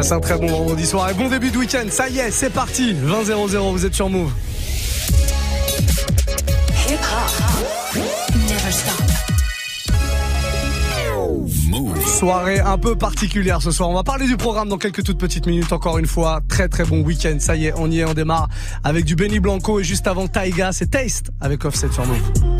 Passez un très bon vendredi soir et bon début de week-end. Ça y est, c'est parti. 20-0-0, vous êtes sur Move. Soirée un peu particulière ce soir. On va parler du programme dans quelques toutes petites minutes. Encore une fois, très très bon week-end. Ça y est, on y est, on démarre avec du Benny Blanco et juste avant Taiga, c'est Taste avec Offset sur Move.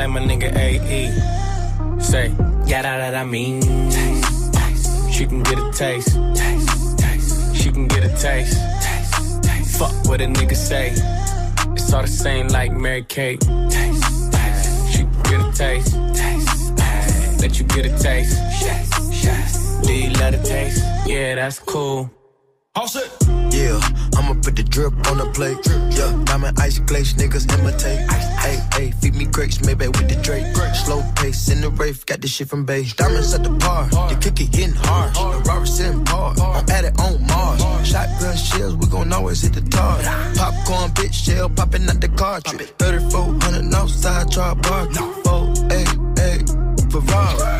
Like my nigga AE. Say, yeah, that, that I mean. Taste, taste. She can get a taste. taste, taste. She can get a taste. taste. Fuck what a nigga say. It's all the same like Mary Kate. Taste, taste. She can get a taste. Let you get a taste. Do you love the taste? Yeah, that's cool. All set. Yeah, I'ma put the drip on the plate. Yeah, diamond ice glaze, niggas imitate. Hey, hey, feed me grapes, maybe with the Drake. Slow pace in the rave, got this shit from base. Diamonds at the bar, the kick it hitting hard. The Robert sitting par, I'm at it on Mars. Shotgun shells, we gon' always hit the tar. Popcorn, bitch, shell popping out the cartridge. 3400 outside, try bar. Oh, hey, hey. Ferrari.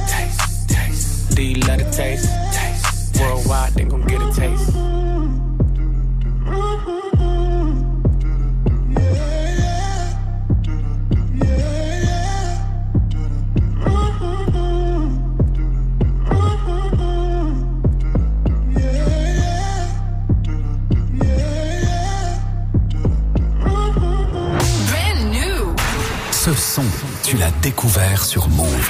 you love the taste? Taste. Worldwide, they gon' get a taste. Ce son tu l'as découvert sur Move.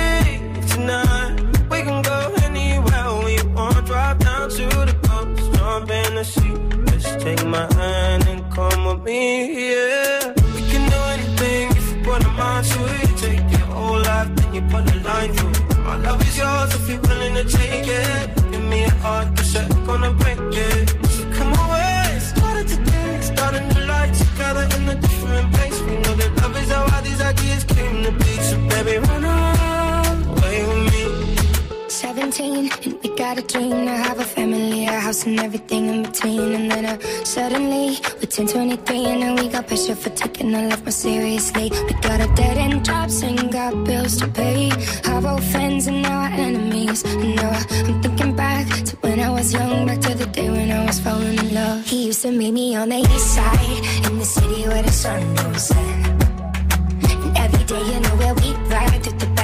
tonight. We can go anywhere we want. drive down to the coast, jump in the sea. Just take my hand and come with me, yeah. We can do anything if you put a mind to it. Take your whole life, then you put a line through it. My love is yours if you're willing to take it. Give me a heart, cause I'm gonna break it. So come away, started today, start a new life together in a different place. We know that love is how all these ideas came to be. So baby, run away. 17 and we got a dream to have a family, a house and everything in between. And then uh, suddenly we're 10, 23 and now we got pressure for taking our life more seriously. We got a dead end jobs and got bills to pay. Our old friends and now our enemies. And now I'm thinking back to when I was young, back to the day when I was falling in love. He used to meet me on the east side in the city where the sun goes. And every day, you know where we ride through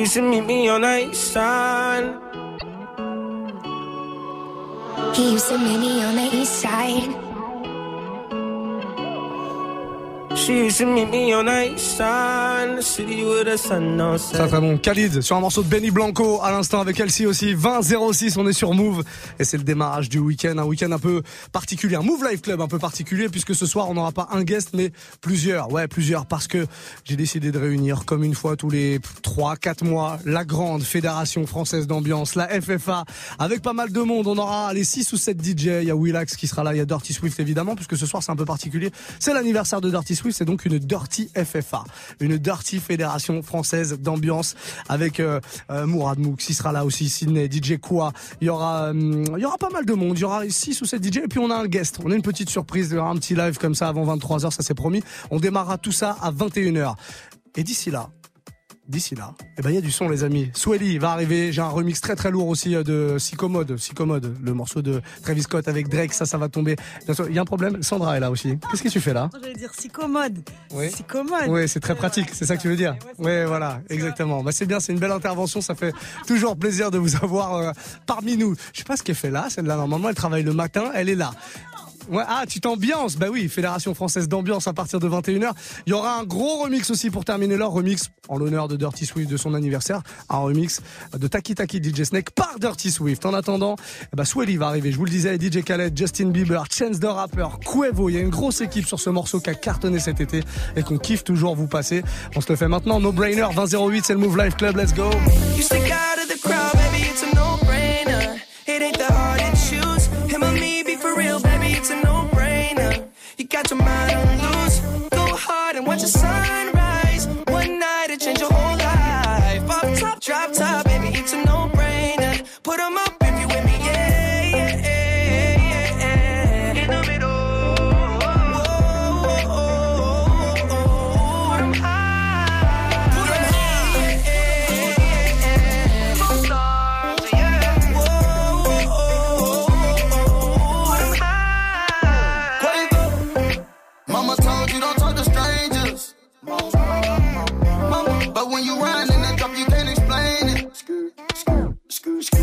Used to meet me on the east side. He used to meet me on the east side. Set. très bon. Khalid sur un morceau de Benny Blanco à l'instant avec Elsie aussi. 20-06, on est sur Move et c'est le démarrage du week-end. Un week-end un peu particulier. Un Move Life Club un peu particulier puisque ce soir on n'aura pas un guest mais plusieurs. Ouais, plusieurs parce que j'ai décidé de réunir comme une fois tous les 3-4 mois la grande fédération française d'ambiance, la FFA, avec pas mal de monde. On aura les 6 ou 7 DJ. Il y a Willax qui sera là, il y a Dirty Swift évidemment puisque ce soir c'est un peu particulier. C'est l'anniversaire de Dirty Swift, c'est donc une Dirty FFA, une Dirty Fédération Française d'ambiance avec euh, euh, Mourad Mouk, qui sera là aussi, Sydney, DJ Quoi. Il y aura, hum, il y aura pas mal de monde. Il y aura 6 ou 7 DJ et puis on a un guest. On a une petite surprise, un petit live comme ça avant 23h, ça c'est promis. On démarrera tout ça à 21h. Et d'ici là, d'ici là, eh ben il y a du son les amis. Swelly va arriver, j'ai un remix très très lourd aussi euh, de Psychomode, Psychomode, le morceau de Travis Scott avec Drake, ça ça va tomber. Il y a un problème, Sandra est là aussi. Qu'est-ce que tu fais là? J'allais dire si commode. Oui. Oui, c'est très pratique, c'est ça que tu veux dire? Oui, voilà, exactement. Bah, c'est bien, c'est une belle intervention, ça fait toujours plaisir de vous avoir euh, parmi nous. Je sais pas ce qu'elle fait là, celle-là. Normalement, elle travaille le matin, elle est là. Ah, tu t'ambiances Bah oui, Fédération Française d'Ambiance à partir de 21h. Il y aura un gros remix aussi pour terminer leur remix en l'honneur de Dirty Swift de son anniversaire. Un remix de Taki Taki DJ Snake par Dirty Swift. En attendant, eh bah, Swelly va arriver. Je vous le disais, DJ Khaled, Justin Bieber, Chance the Rapper, Quavo. Il y a une grosse équipe sur ce morceau qui a cartonné cet été et qu'on kiffe toujours vous passer. On se le fait maintenant. No Brainer 2008, c'est le Move Life Club. Let's go. You stick out of the crowd, baby, it's a no-brainer. It ain't choose. It's a no-brainer. You got your mind on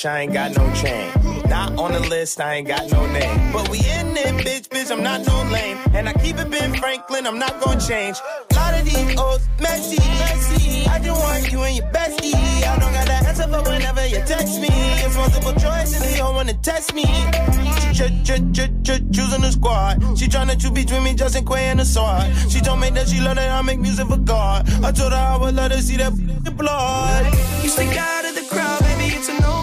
rich, I ain't got no chain. Not on the list, I ain't got no name. But we in it, bitch, bitch, I'm not no lame. And I keep it Ben Franklin, I'm not gonna change. Lot of these old messy, messy. I just want you and your bestie. I don't got the answer for whenever you text me. It's multiple choice and they don't wanna test me. Ch ch ch ch choosing the squad. She tryna choose between me, Justin Quay and the sword. She told me that she love that I make music for God. I told her I would let her see that blood. You stick out of the crowd, baby, it's a no-brainer.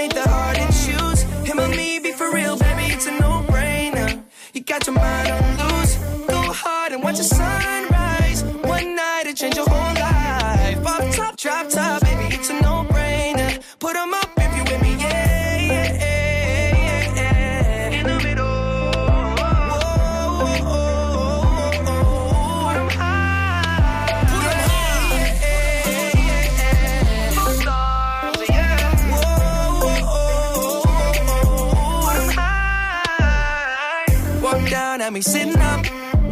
Ain't that hard to choose. Him or me, be for real, baby, it's a no-brainer. You got your mind on loose. Go hard and watch the sunrise.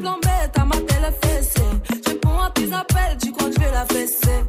Plan bête, à ma télé fessée. Je réponds à tes appels, tu crois que je vais la fesser.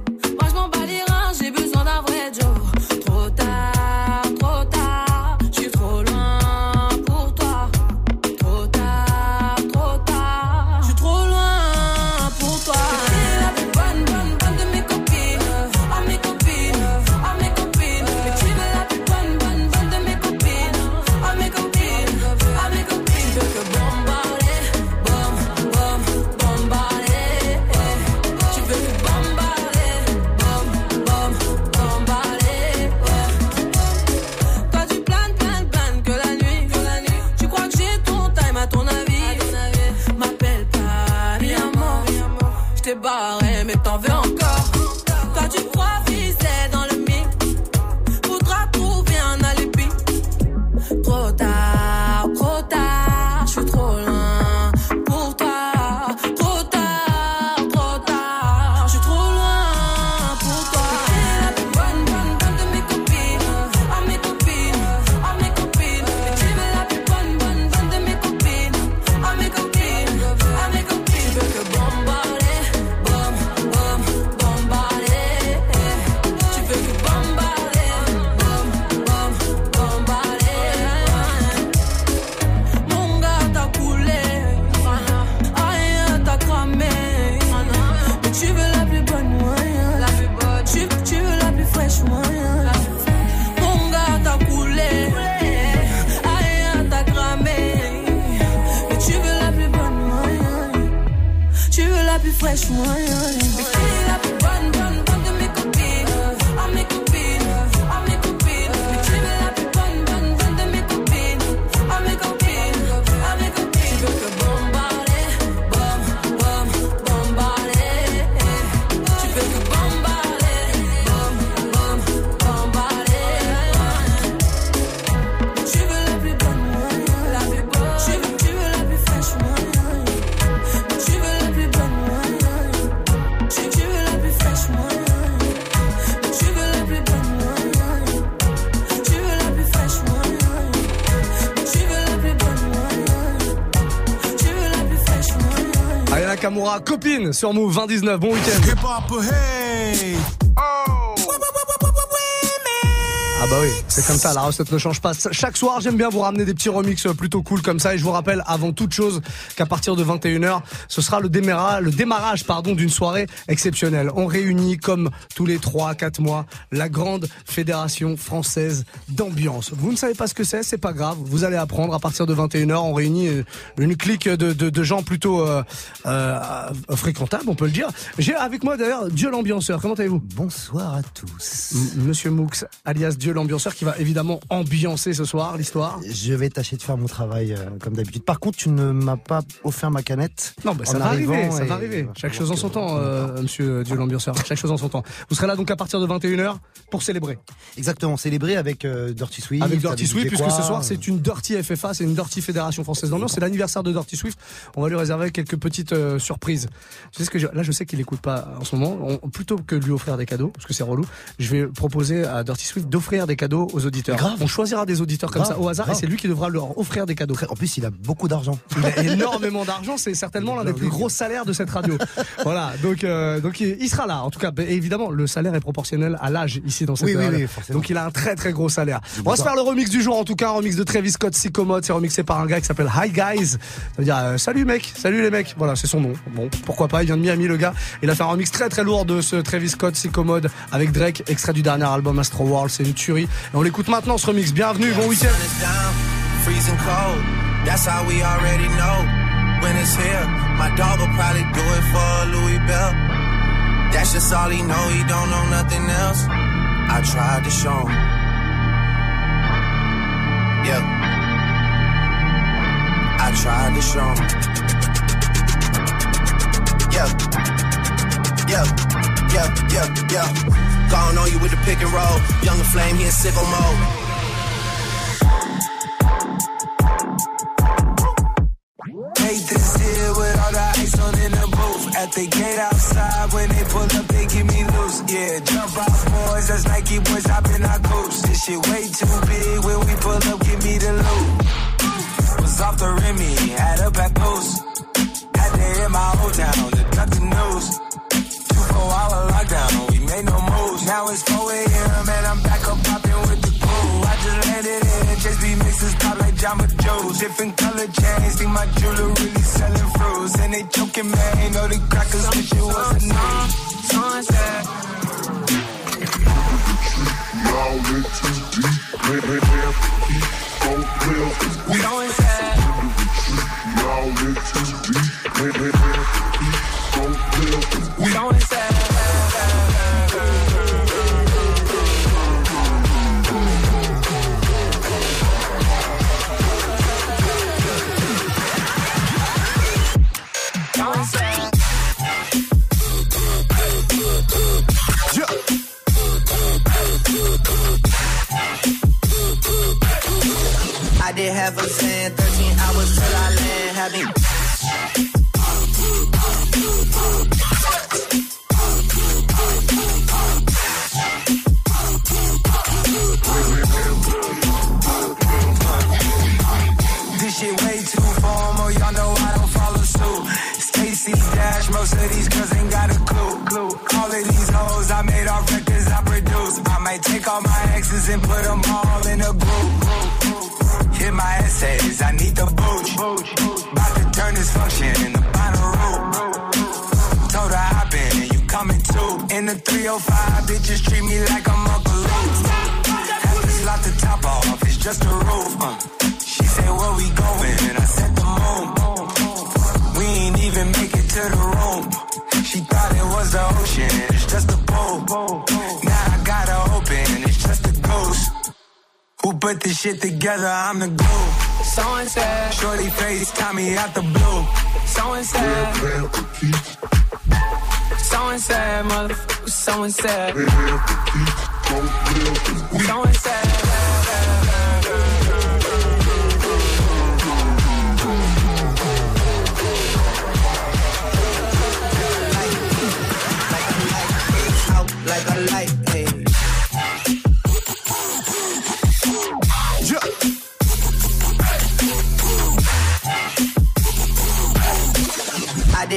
Be fresh morning. Copine sur Move 2019. Bon week-end. Ah bah oui, c'est comme ça, la recette ne change pas. Chaque soir, j'aime bien vous ramener des petits remix plutôt cool comme ça. Et je vous rappelle avant toute chose qu'à partir de 21h, ce sera le démarrage, le démarrage pardon, d'une soirée exceptionnelle. On réunit comme tous les 3-4 mois la grande fédération française d'ambiance. Vous ne savez pas ce que c'est, c'est pas grave. Vous allez apprendre à partir de 21h. On réunit euh, une clique de, de, de gens plutôt euh, euh, fréquentables, on peut le dire. J'ai avec moi d'ailleurs Dieu l'ambianceur. Comment allez-vous? Bonsoir à tous. M- Monsieur Moux, alias Dieu l'ambianceur, qui va évidemment ambiancer ce soir l'histoire. Je vais tâcher de faire mon travail euh, comme d'habitude. Par contre, tu ne m'as pas offert ma canette. Non, bah, ça va arriver, ça va arriver. Chaque chose en son temps, euh, monsieur Dieu l'ambianceur. Chaque chose en son temps. Vous serez là donc à partir de 21h pour célébrer. Exactement, célébrer avec euh, Dirty Swift. Avec Dirty Swift, puisque ce soir c'est une Dirty FFA, c'est une Dirty Fédération Française d'Ambiance, c'est l'anniversaire de Dirty Swift. On va lui réserver quelques petites euh, surprises. Tu sais ce que je- là je sais qu'il écoute pas en ce moment. On- plutôt que de lui offrir des cadeaux, parce que c'est relou, je vais proposer à Dirty Swift d'offrir des cadeaux aux auditeurs. Grave. On choisira des auditeurs comme ça au hasard grave. et c'est lui qui devra leur offrir des cadeaux. En plus, il a beaucoup d'argent. Il a énormément d'argent, c'est certainement l'un des plus gros salaires de cette radio. voilà, donc euh, donc il, sera là. En tout cas, bah, évidemment, le salaire est proportionnel à l'âge ici dans cette Oui, oui, oui. Donc il a un très très gros salaire. On va se faire le remix du jour en tout cas, un remix de Travis Scott Sycomode, c'est remixé par un gars qui s'appelle Hi Guys. Ça veut dire euh, salut mec, salut les mecs. Voilà, c'est son nom. Bon, pourquoi pas, il vient de Miami le gars. Il a fait un remix très très lourd de ce Travis Scott Sycomode avec Drake, extrait du dernier album Astro World, c'est une tuerie. Et on l'écoute maintenant ce remix. Bienvenue, bon week-end. That's just all he know, he don't know nothing else. I tried to show him. I tried to show him. Yeah. Yeah, yeah, yeah. Gone on you with the pick and roll. Younger flame, he in sicko mode. Hate this here with all the ice on in the booth. At the gate outside, when they pull up, they give me loose. Yeah, jump out, boys. That's Nike boys hopping our coops. This shit way too big. When we pull up, give me the loot. Was off the Remy, had up at post. Had to hit my old town to duck the news. Two four hour lockdown, we made no moves. Now it's 4 a.m. and I'm back up popping with the crew. I just landed in, just be mixes pop like Jamba Joe's. Different color chains, think my jeweler really selling fruits. And they joking, man, know the crackers wish it was a name. Sunset. Y'all in too deep, man, man, man, keep on. We going sad. Y'all in too deep, man, man, man,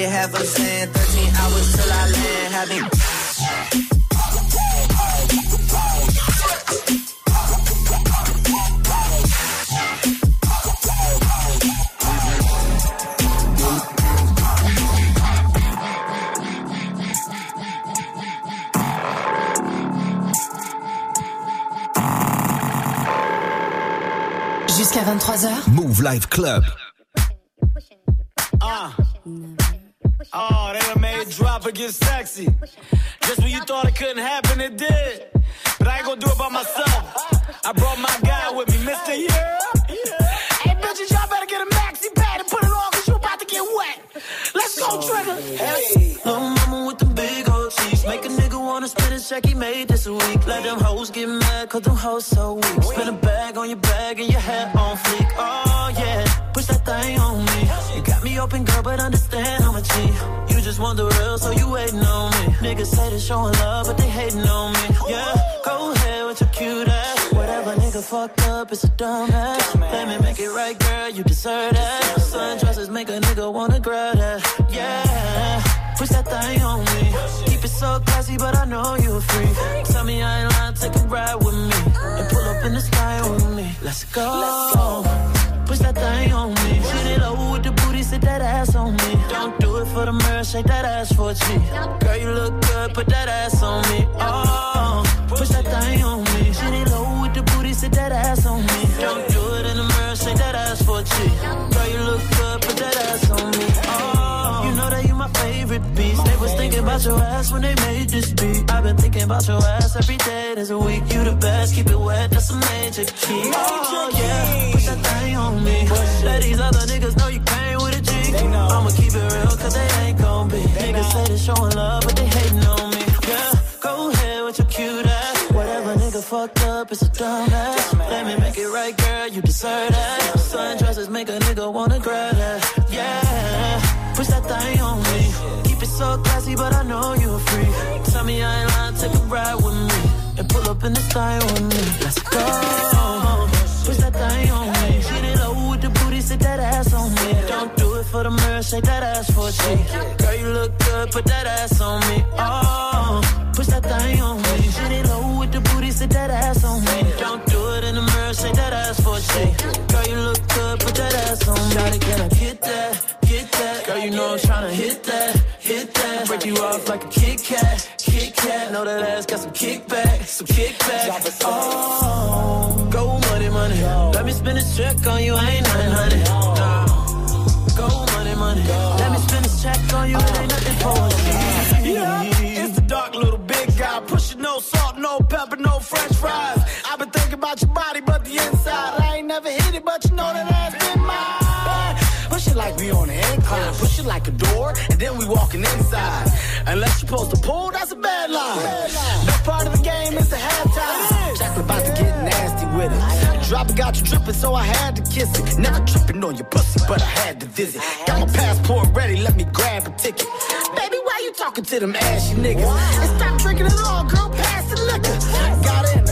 I did have a sin, 13 hours till I land. Having Jusqu'à 23h. Move Live Club. It get sexy. Just when you thought it couldn't happen, it did. But I ain't gonna do it by myself. I brought my guy with me, Mr. Yeah. Hey, bitches, y'all better get a maxi pad and put it on, cause you about to get wet. Let's go, Trigger. Hey. Little mama with the big old cheeks. Make a nigga wanna spend a check he made this week. Let them hoes get mad, cause them hoes so weak. Spin a bag on your bag and your hat on fleek. Oh yeah, push that thing on me. You got me open, girl, but understand want the real, so you waiting on me. Niggas say they showing love, but they hating on me. Yeah, go ahead with your cute ass. Whatever nigga fucked up, it's a dumbass. Let me make it right, girl, you deserve that. Sundresses make a nigga wanna grab that. Yeah, push that thing on me. Keep it so classy, but I know you a freak. Tell me I ain't lying, take a ride with me. And pull up in the sky with me. Let's go. Push that thing on me. Shit it low with the booty, sit that ass on me. Don't do it for the mirror, shake that ass for a G. Girl, you look good, put that ass on me. Oh, push that thing on me. Shit it low with the booty, sit that ass on me. Don't do it in the mirror, shake that ass for a G. Girl, you look good, put that ass on me. Oh, you know that you my favorite piece. They was thinking about your ass when they made this beat. I've been thinking about your ass every day. There's a week, you the best. Keep it wet, that's a major key. Oh yeah, push that thing on me. Let these other niggas know you came a G. I'ma keep it real, cause they ain't gon' be. Niggas say they showing love, but they hating on me. Yeah, go ahead with your cute ass. Whatever nigga fucked up, it's a dumbass. Let me make it right, girl, you deserve that. Sundresses make a nigga wanna grab that. Yeah, push that thing on me. Keep it so classy, but I know you're free. Tell me I ain't lying, take a ride with me. And pull up in the style with me. Let's go. Push that thing on me. Get it over with the booty, sit that ass on me. Don't do it for the mirror, shake that ass for a cheek. Girl, you look good, put that ass on me. Oh, push that thing on me. Shit it low with the booty, sit that ass on me. Don't do it in the mirror, shake that ass for a cheek. Girl, you look good, put that ass on me. Gotta get, get that, get that. Girl, you know I'm tryna hit that, hit that. Break you off like a Kit Kat, Kit Kat. Know that ass got some kickback, some kickback. Oh, go money, money. Let me spend a trick on you, I ain't 900. On you, it ain't nothing for you. Yeah, it's the dark little big guy. Pushing no salt, no pepper, no french fries. I've been thinking about your body, but the inside. I ain't never hit it, but you know that ass been mine. Push it like we on an incline. Push it like a door, and then we walking inside. Unless you're supposed to pull, that's a bad line. No part of the game is the halftime. Chocolate about to get nasty with it. Drop it got you dripping, so I had to kiss it. Never tripping on your pussy, but I had to visit. Got my passport ready, let me grab a ticket. Baby, why you talking to them ashy niggas? And stop drinking it all, girl, pass the liquor. Got her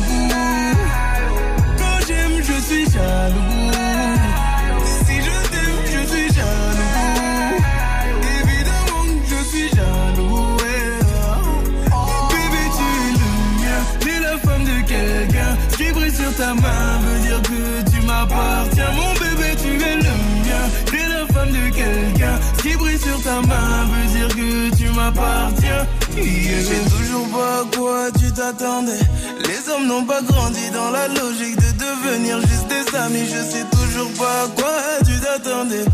Suis jaloux. Si je t'aime, je suis jaloux. Évidemment que je suis jaloux. Bébé, tu es le mien. T'es la femme de quelqu'un. Ce qui brille sur ta main veut dire que tu m'appartiens. Mon bébé, tu es le mien. T'es la femme de quelqu'un. Ce qui brille sur ta main veut dire que tu m'appartiens. Yeah. Je sais toujours pas à quoi tu t'attendais. Les hommes n'ont pas grandi dans la logique de devenir juste des amis. Je sais toujours pas à quoi tu t'attendais.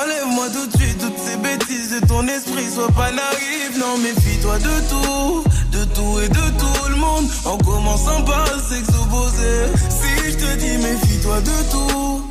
Enlève-moi tout de suite toutes ces bêtises de ton esprit. Sois pas naïf, non, méfie-toi de tout. De tout et de tout le monde. En commençant par opposé. Si je te dis méfie-toi de tout.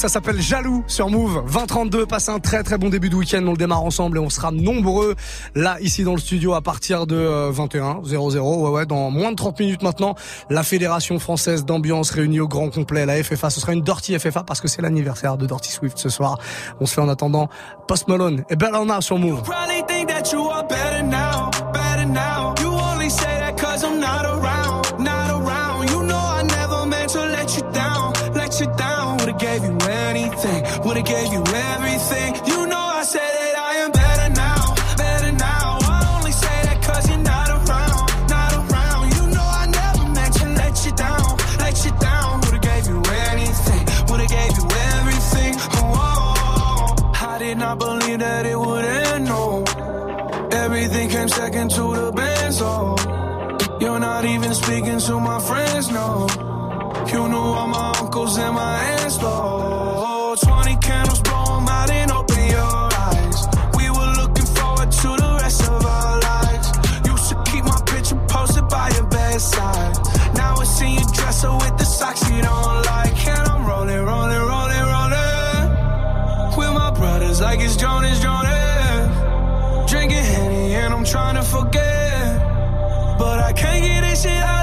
Ça s'appelle Jaloux sur Move 2032. Passez un très très bon début de week-end, on le démarre ensemble et on sera nombreux là ici dans le studio à partir de 21 00. Ouais ouais, dans moins de 30 minutes maintenant, la Fédération française d'ambiance réunie au grand complet, la FFA. Ce sera une Dirty FFA parce que c'est l'anniversaire de Dirty Swift ce soir. On se fait en attendant Post Malone et Bellona sur Move. Uncles and my aunts, though. 20 candles, blow 'em out and open your eyes. We were looking forward to the rest of our lives. Used to keep my picture posted by your bedside. Now I see you dresser with the socks you don't like. And I'm rolling, rolling, rolling, rolling. With my brothers like it's Jonas, Jonas. Drinking Henny and I'm trying to forget. But I can't get this shit out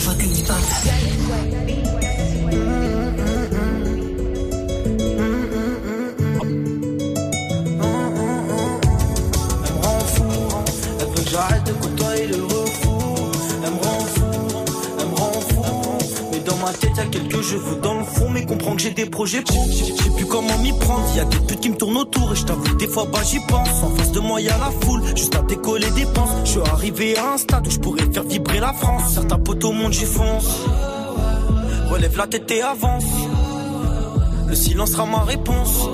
无法给你答案。J'ai projets pro. Je sais plus comment m'y prendre, y a des putes qui me tournent autour. Et je t'avoue, des fois, bah j'y pense. En face de moi, y a la foule, juste à décoller des penses. Je suis arrivé à un stade où je pourrais faire vibrer la France. Certains poteaux montent, j'y fonce. Relève la tête et avance. Le silence sera ma réponse.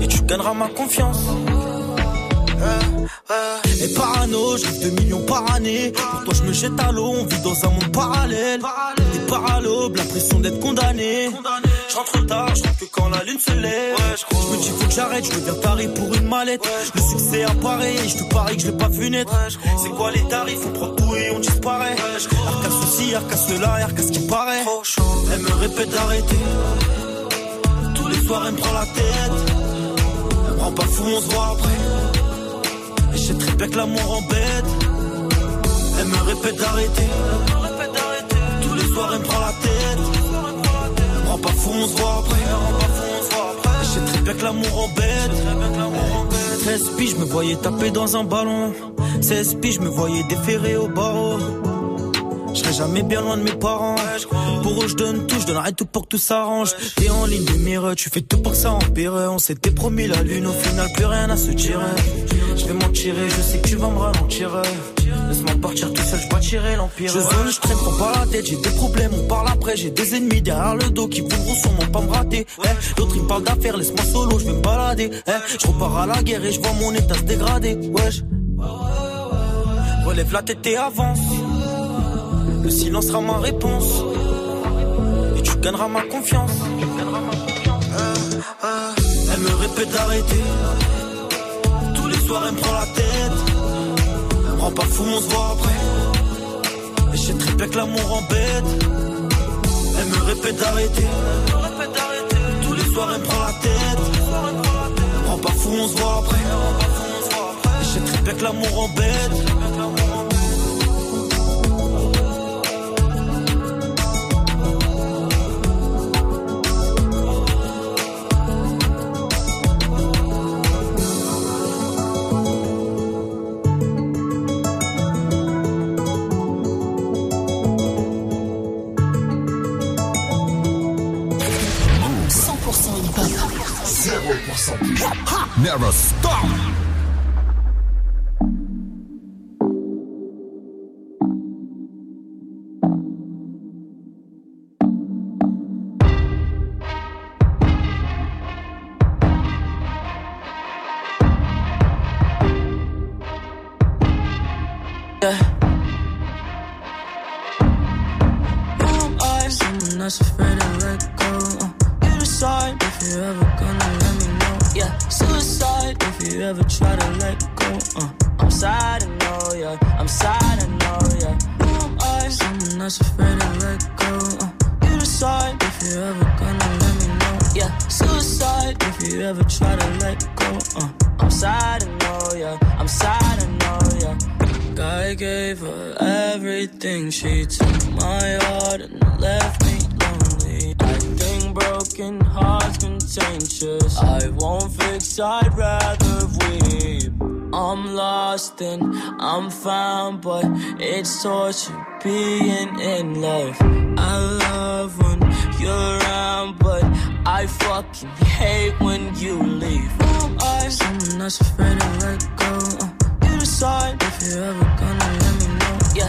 Et tu gagneras ma confiance. Et parano, je rêve de millions par année. Pour toi, je me jette à l'eau, on vit dans un monde parallèle. Des paralobes, l'impression d'être condamné. Rentre tard, je que quand la lune se lève. je me dis, faut que j'arrête, je deviens taré pour une mallette. Le succès apparaît, et je te parie que je l'ai pas vu naître. C'est quoi les tarifs, on prend tout et on disparaît. Arca ceci, arca cela, arca ce qui paraît. Elle me répète d'arrêter. soirs, elle me prend la tête. Elle me rend pas fou, on se voit après. Et je sais très bien que l'amour embête. Elle me répète d'arrêter. Tous les soirs, elle me prend la tête. Voit après. Je sais très bien que l'amour embête. 16 piges, je me voyais taper dans un ballon. 16 piges, je me voyais déférer au barreau. Je jamais bien loin de mes parents. Pour eux, je donne tout, je donnerai tout pour que tout s'arrange. T'es en ligne de mire, tu fais tout pour que ça empire. On s'était promis la lune, au final, plus rien à se tirer. Je vais m'en tirer, je sais que tu vas me ralentir. Laisse-moi partir tout seul, je tirer l'empire. Je zone, je traîne, prends pas la tête, j'ai des problèmes, on parle après. J'ai des ennemis derrière le dos qui voudront sûrement pas me rater. Eh, D'autres ils me parlent d'affaires, laisse-moi solo, je vais me balader. Eh, je repars à la guerre et je vois mon état se dégrader. Wesh. Relève la tête et avance. Le silence sera ma réponse. Et tu gagneras ma confiance. Elle me répète d'arrêter. Tous les soirs, elle me prend la tête. Elle me rend pas fou, on se voit après. Et très bien que l'amour embête. Elle me répète d'arrêter. Tous les soirs, elle me prend la tête. Elle me rend pas fou, on se voit après. Et très bien que l'amour embête. Never stop. Someone that's everything. She took my heart and left me lonely. I think broken hearts contagious. I won't fix, I'd rather weep. I'm lost and I'm found, but it's torture being in love. I love when you're around, but I fucking hate when you leave. Who am I? Someone that's afraid to let go. Uh, you decide if you're ever gonna let me know. Yeah,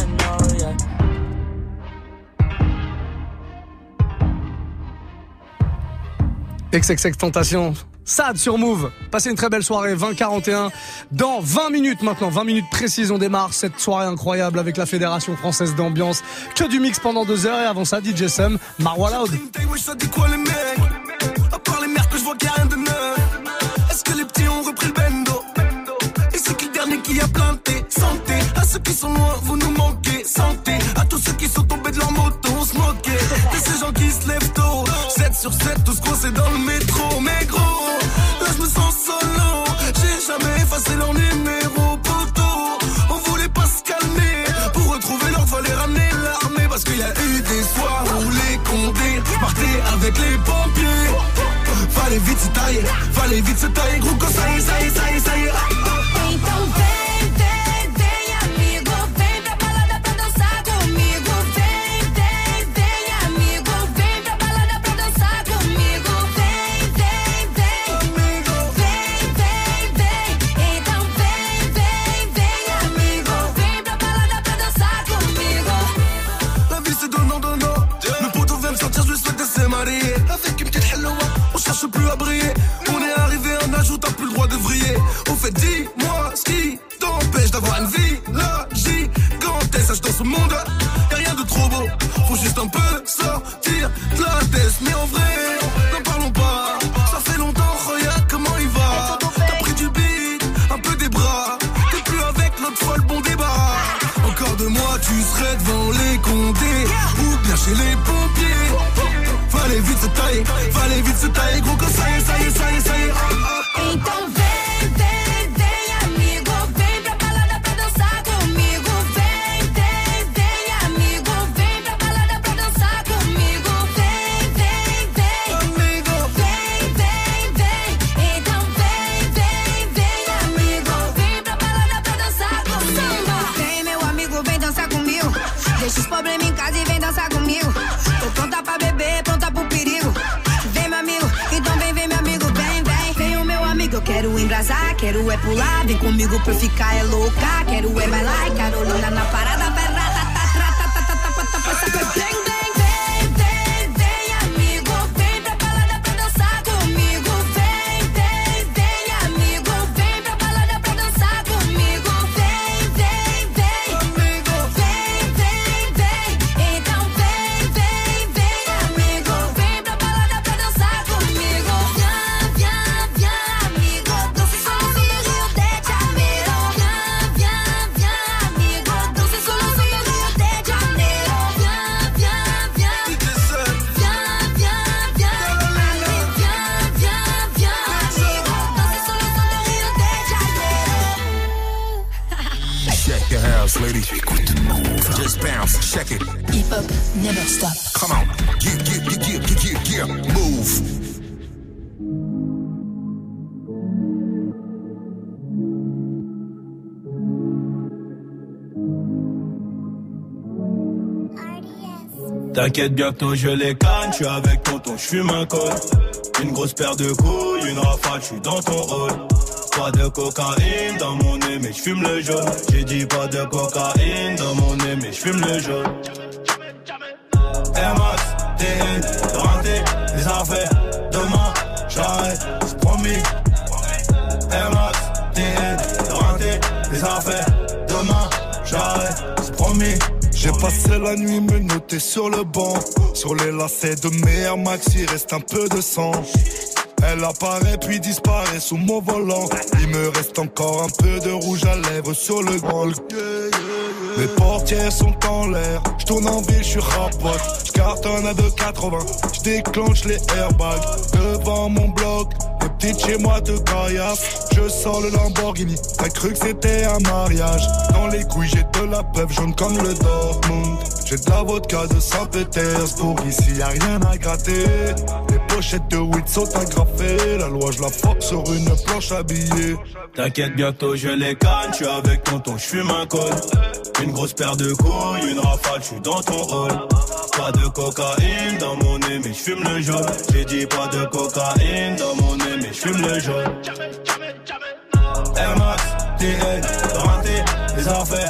XXX Tentation. Sad sur Move. Passez une très belle soirée, 20-41. Dans 20 minutes maintenant, 20 minutes précises, on démarre cette soirée incroyable avec la Fédération Française d'Ambiance. Que du mix pendant deux heures et avant ça, DJ Sum, Marwa Loud. Est-ce que les petits ont repris le bendo? Et c'est qui le dernier qui a planté? Santé à ceux qui sont loin, vous nous manquez. Santé à tous ceux qui sont tombés de leur moto, on se moquait. De ces gens qui se lèvent tôt sur 7, tout ce qu'on dans le métro. Mais gros, là je me sens solo. J'ai jamais effacé leur numéro, poteau. On voulait pas se calmer. Pour retrouver l'ordre, fallait ramener l'armée. Parce qu'il y a eu des soirs où les condés partaient avec les pompiers. Fallait vite se tailler, fallait vite se tailler. Gros, quand y est, ça y est, ça y est, ça y est. fait, dis-moi ce qui t'empêche d'avoir une vie. Check it. Hip hop never stop. Come on. Get, get, get, get, get, get, get. Move. T'inquiète, bientôt je les canne, je suis avec tonton, je fume un col. Une grosse paire de couilles, une rafale, je suis dans ton rôle. Pas de cocaïne dans mon nez, mais je fume le jaune. J'ai dit pas de cocaïne dans mon nez, mais je fume le jaune. Air Max, TN, rentré, les affaires, demain, j'arrête, c'est promis. Air Max, TN, rentré, les affaires, demain, j'arrête, c'est promis. J'ai passé la nuit me noter sur le banc. Sur les lacets de mes Air Max, il reste un peu de sang. Elle apparaît puis disparaît sous mon volant. Il me reste encore un peu de rouge à lèvres sur le grand. Les portières sont en l'air. Je tourne en ville, je suis rapote. Je cartonne à 2,80. Je déclenche les airbags devant mon bloc. Les petites chez moi te caillassent. Je sors le Lamborghini. T'as cru que c'était un mariage. Dans les couilles, j'ai de la peuple jaune comme le Dortmund. J'ai de la vodka de Saint-Pétersbourg. Ici, y a rien à gratter. Les pochettes de weed sont agrafées. La loi, je la force sur une planche habillée. T'inquiète, bientôt je les canne, suis avec tonton, je fume un col. Une grosse paire de couilles, une rafale, je suis dans ton rôle. Pas de cocaïne dans mon nez, mais je fume le jaune. J'ai dit pas de cocaïne dans mon nez, mais je fume le jaune. Air Max, TN, renté, les affaires,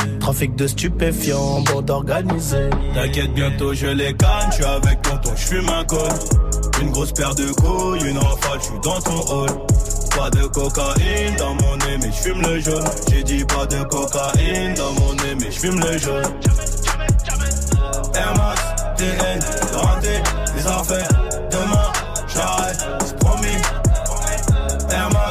Trafic de stupéfiants, bande organisée. T'inquiète, bientôt je les canne, je avec tonton, je fume un col. Une grosse paire de couilles, une rafale, je suis dans ton hall. Pas de cocaïne dans mon nez, mais je fume le jaune. J'ai dit pas de cocaïne dans mon nez, mais je j'fume le jaune. Air Max, TN, rater les affaires. Demain, j'arrête, c'est promis. Air Max,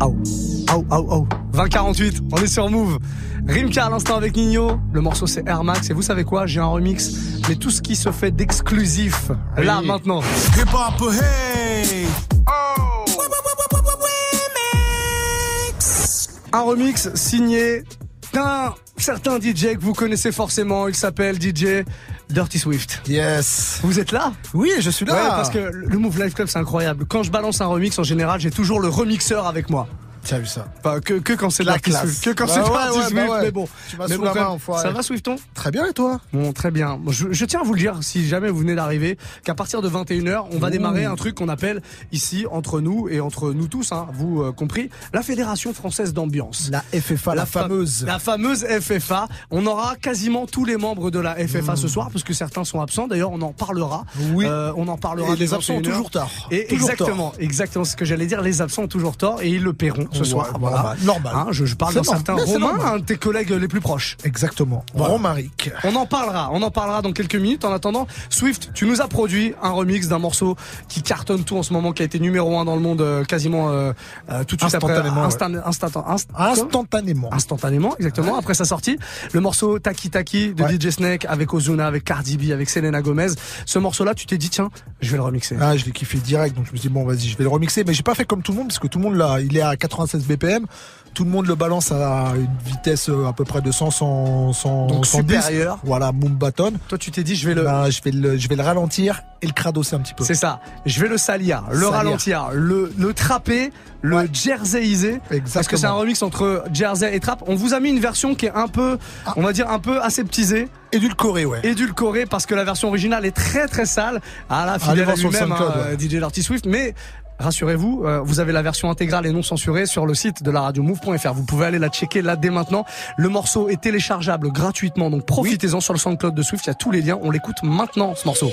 Aou, aou, aou, aou. 2048, on est sur Move. Rimka à l'instant avec Nino. Le morceau c'est Air Max. Et vous savez quoi? J'ai un remix. Mais tout ce qui se fait d'exclusif, là, maintenant. Hip hop, hey! Un remix signé certain DJ que vous connaissez forcément. Il s'appelle DJ Dirty Swift. Yes. Vous êtes là? Oui, je suis là. Ouais, parce que le Move Life Club c'est incroyable. Quand je balance un remix en général, j'ai toujours le remixeur avec moi. Tu as vu ça Enfin, que, que quand c'est La classe. Que quand Bah c'est ouais, ouais, Swift, bah ouais. mais bon. Tu Mais sous bon, la main. Ça va Swifton Très bien, et toi? Bon, très bien. Je, je tiens à vous le dire, si jamais vous venez d'arriver, qu'à partir de 21h, on va Ouh. démarrer un truc qu'on appelle ici, entre nous et entre nous tous, hein, vous euh, compris, la Fédération Française d'Ambiance. La FFA, la, fa- fameuse. La fameuse FFA. On aura quasiment tous les membres de la FFA ce soir, parce que certains sont absents. D'ailleurs, on en parlera. Mmh. Oui. Euh, on en parlera. Et les absents ont 21h. toujours tort. Et Toujours exactement, exactement ce que j'allais dire. Les absents ont toujours tort et ils le paieront ce Ouais, soir. normal, Voilà. normal. Hein, je, je parle d'un certain Romain, un de tes collègues les plus proches. Exactement. Voilà. Romaric. On en parlera, on en parlera dans quelques minutes. En attendant, Swift, tu nous as produit un remix d'un morceau qui cartonne tout en ce moment, qui a été numéro un dans le monde euh, quasiment euh, euh, tout de suite après, Instantanément, instant- instant- inst- Instantanément. instantanément, exactement après sa sortie. Le morceau Taki Taki de Ouais. DJ Snake avec Ozuna, avec Cardi B, avec Selena Gomez. Ce morceau-là, tu t'es dit tiens, je vais le remixer. Ah, je l'ai kiffé direct, donc je me suis dit, bon, vas-y, je vais le remixer. Mais j'ai pas fait comme tout le monde, parce que tout le monde, là, il est à 96 BPM. Tout le monde le balance à une vitesse euh, à peu près de 100, 100, 100 Donc 110. supérieur. Voilà, Moombaton. Toi, tu t'es dit je vais le Ben, je vais le, je vais le ralentir et le cradosser un petit peu. C'est ça. Je vais le salir, le Salir. ralentir, le, le trapper, le jerseyiser. Parce que c'est un remix entre jersey et trap. On vous a mis une version qui est un peu, on va dire un peu aseptisée. Édulcoré, ouais. Édulcorée parce que la version originale est très très sale. À la fidèle à lui-même, hein, DJ Dirty Swift. Mais rassurez-vous, euh, vous avez la version intégrale et non censurée sur le site de la radio move.fr. Vous pouvez aller la checker là dès maintenant. Le morceau est téléchargeable gratuitement, donc profitez-en sur le SoundCloud de Swift. Il y a tous les liens. On l'écoute maintenant ce morceau.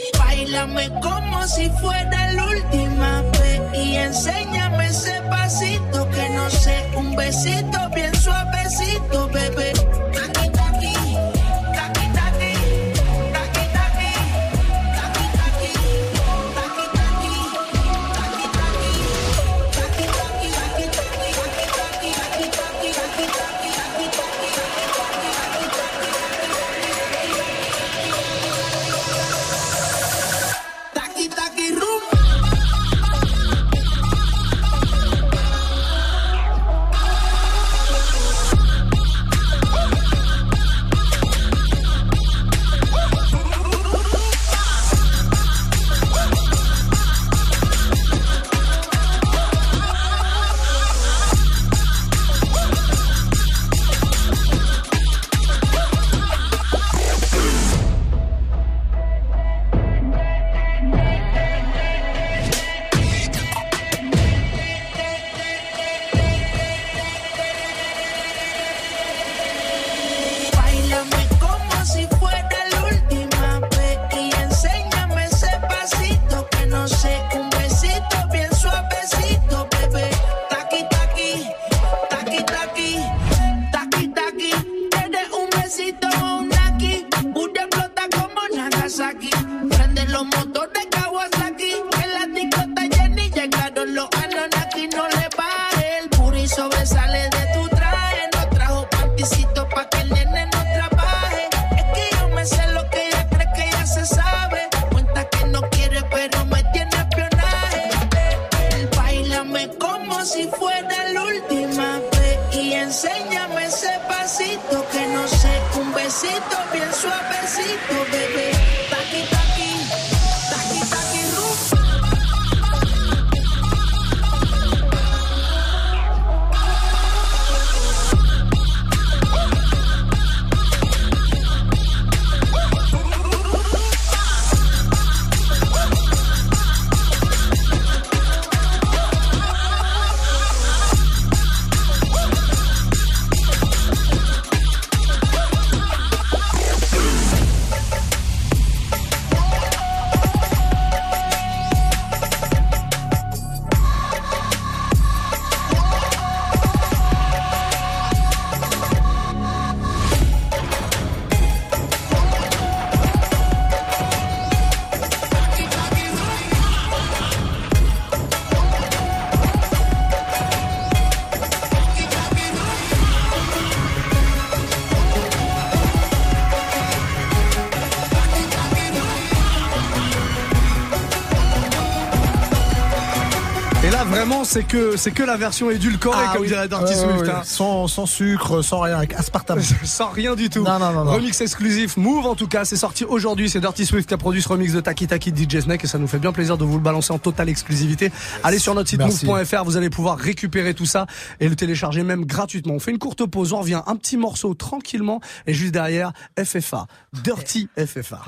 C'est que c'est que la version édulcorée, Ah comme oui. dirait Dirty Swift. hein. Sans, sans sucre, sans rien, avec aspartame. Sans rien du tout. Non, non, non, non. Remix exclusif, Move en tout cas, c'est sorti aujourd'hui. C'est Dirty Swift qui a produit ce remix de Taki Taki de DJ Snake et ça nous fait bien plaisir de vous le balancer en totale exclusivité. Allez sur notre site move.fr, vous allez pouvoir récupérer tout ça et le télécharger même gratuitement. On fait une courte pause, on revient un petit morceau tranquillement et juste derrière FFA, Dirty FFA.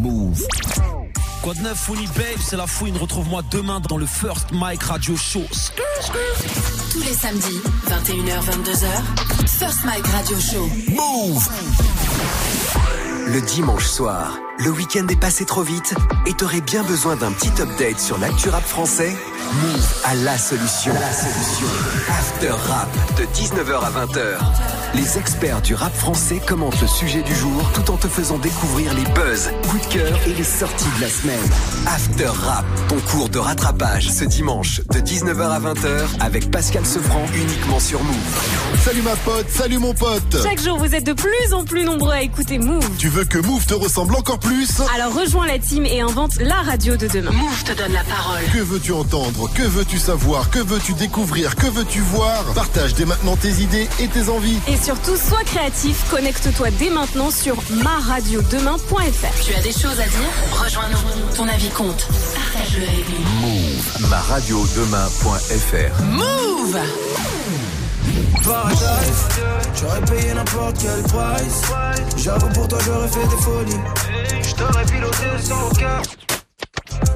Move. Quoi de neuf, Funny Babe, c'est la fouine. Retrouve-moi demain dans le First Mike Radio Show. Tous les samedis, 21h, 22h, First Mike Radio Show. Move. Le dimanche soir, le week-end est passé trop vite et t'aurais bien besoin d'un petit update sur l'actu rap français? Move a la solution. La solution. After Rap de 19h à 20h. Les experts du rap français commentent le sujet du jour tout en te faisant découvrir les buzz, coups de cœur et les sorties de la semaine. After Rap, ton cours de rattrapage ce dimanche de 19h à 20h avec Pascal Sefranc uniquement sur Move. Salut ma pote, salut mon pote. Chaque jour, vous êtes de plus en plus nombreux à écouter Move. Tu veux que Move te ressemble encore plus? Alors rejoins la team et invente la radio de demain. Move te donne la parole. Que veux-tu entendre? Que veux-tu savoir? Que veux-tu découvrir? Que veux-tu voir? Partage dès maintenant tes idées et tes envies. Et surtout, sois créatif. Connecte-toi dès maintenant sur maradiodemain.fr. Tu as des choses à dire? Rejoins-nous. Ton avis compte. Partage-le avec nous. Move, ma radio demain.fr. Move Paradise, j'aurais payé n'importe quel price. J'avoue pour toi j'aurais fait des folies. Je t'aurais piloté sans aucun.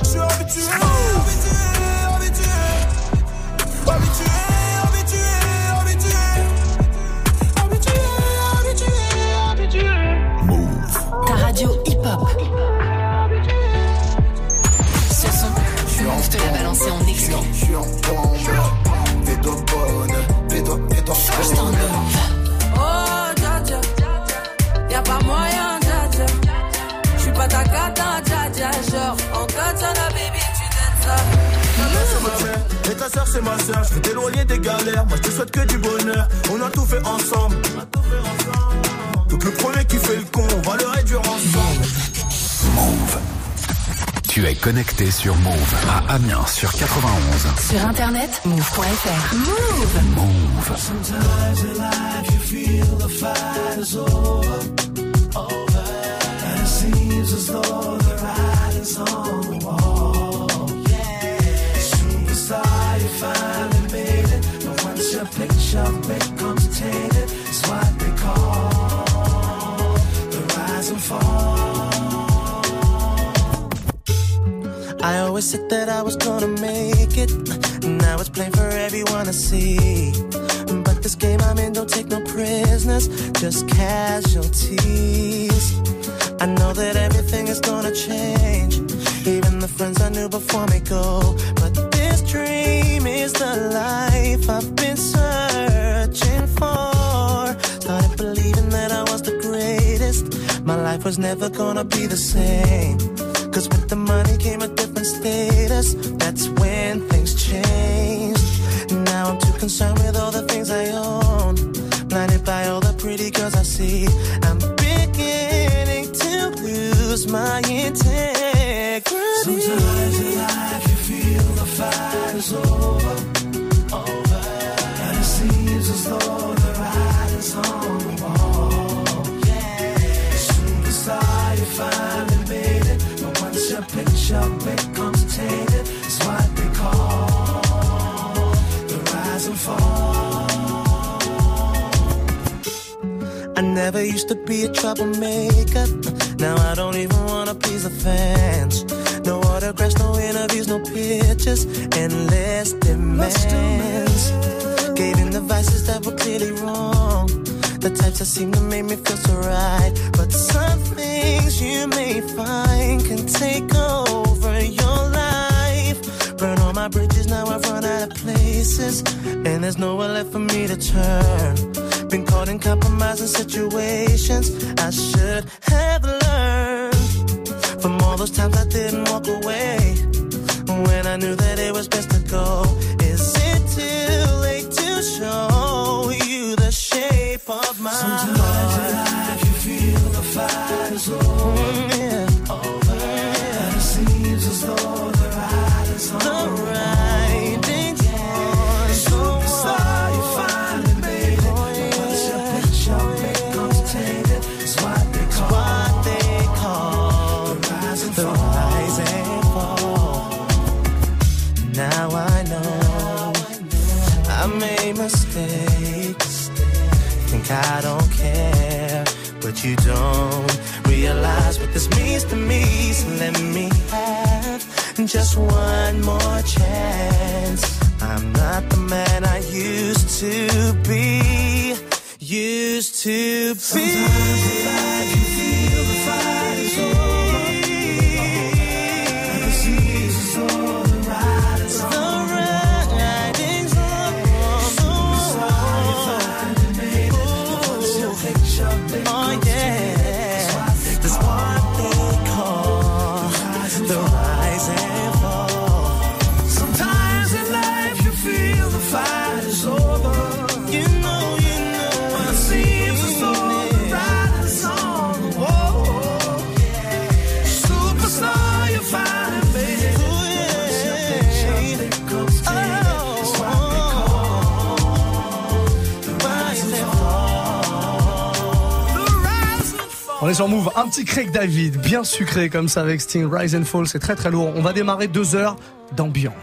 Je suis habitué, habitué. Habitué, habitué, ta soeur c'est ma soeur. Je veux t'éloigner des galères, moi je te souhaite que du bonheur. On a tout fait ensemble. Donc le premier qui fait le con, on va le réduire ensemble. Move. Tu es connecté sur Move à Amiens sur 91. Sur internet, move.fr. Move Move. Sometimes in life you feel the fight is over, over. And it seems as though the writing's on it's what they call the rise and fall. I always said that I was gonna make it. Now it's plain for everyone to see. But this game I'm in don't take no prisoners, just casualties. I know that everything is gonna change. Even the friends I knew before me go. But this dream is the life I've was never gonna be the same. Cause with the money came a different status. That's when things changed. Now I'm too concerned with all the things I own. Blinded by all the pretty girls I see. I'm beginning to lose my integrity. Sometimes in life you feel the fight is over. Never used to be a troublemaker. Now I don't even wanna please the fans. No autographs, no interviews, no pictures, endless demands. Gave in the vices that were clearly wrong. The types that seem to make me feel so right. But some things you may find can take over your life. Burn all my bridges, now I've run out of places. And there's nowhere left for me to turn. Caught in compromising situations. I should have learned from all those times I didn't walk away. When I knew that it was best to go. Is it too late to show you the shape of my Sometimes heart? in life you feel the fight is over, mm, yeah. over. And it seems as though you don't realize what this means to me. So let me have just one more chance. I'm not the man I used to be. Used to be. On est sur Move, un petit Craig David, bien sucré comme ça avec Sting, Rise and Fall, c'est très très lourd. On va démarrer deux heures d'ambiance.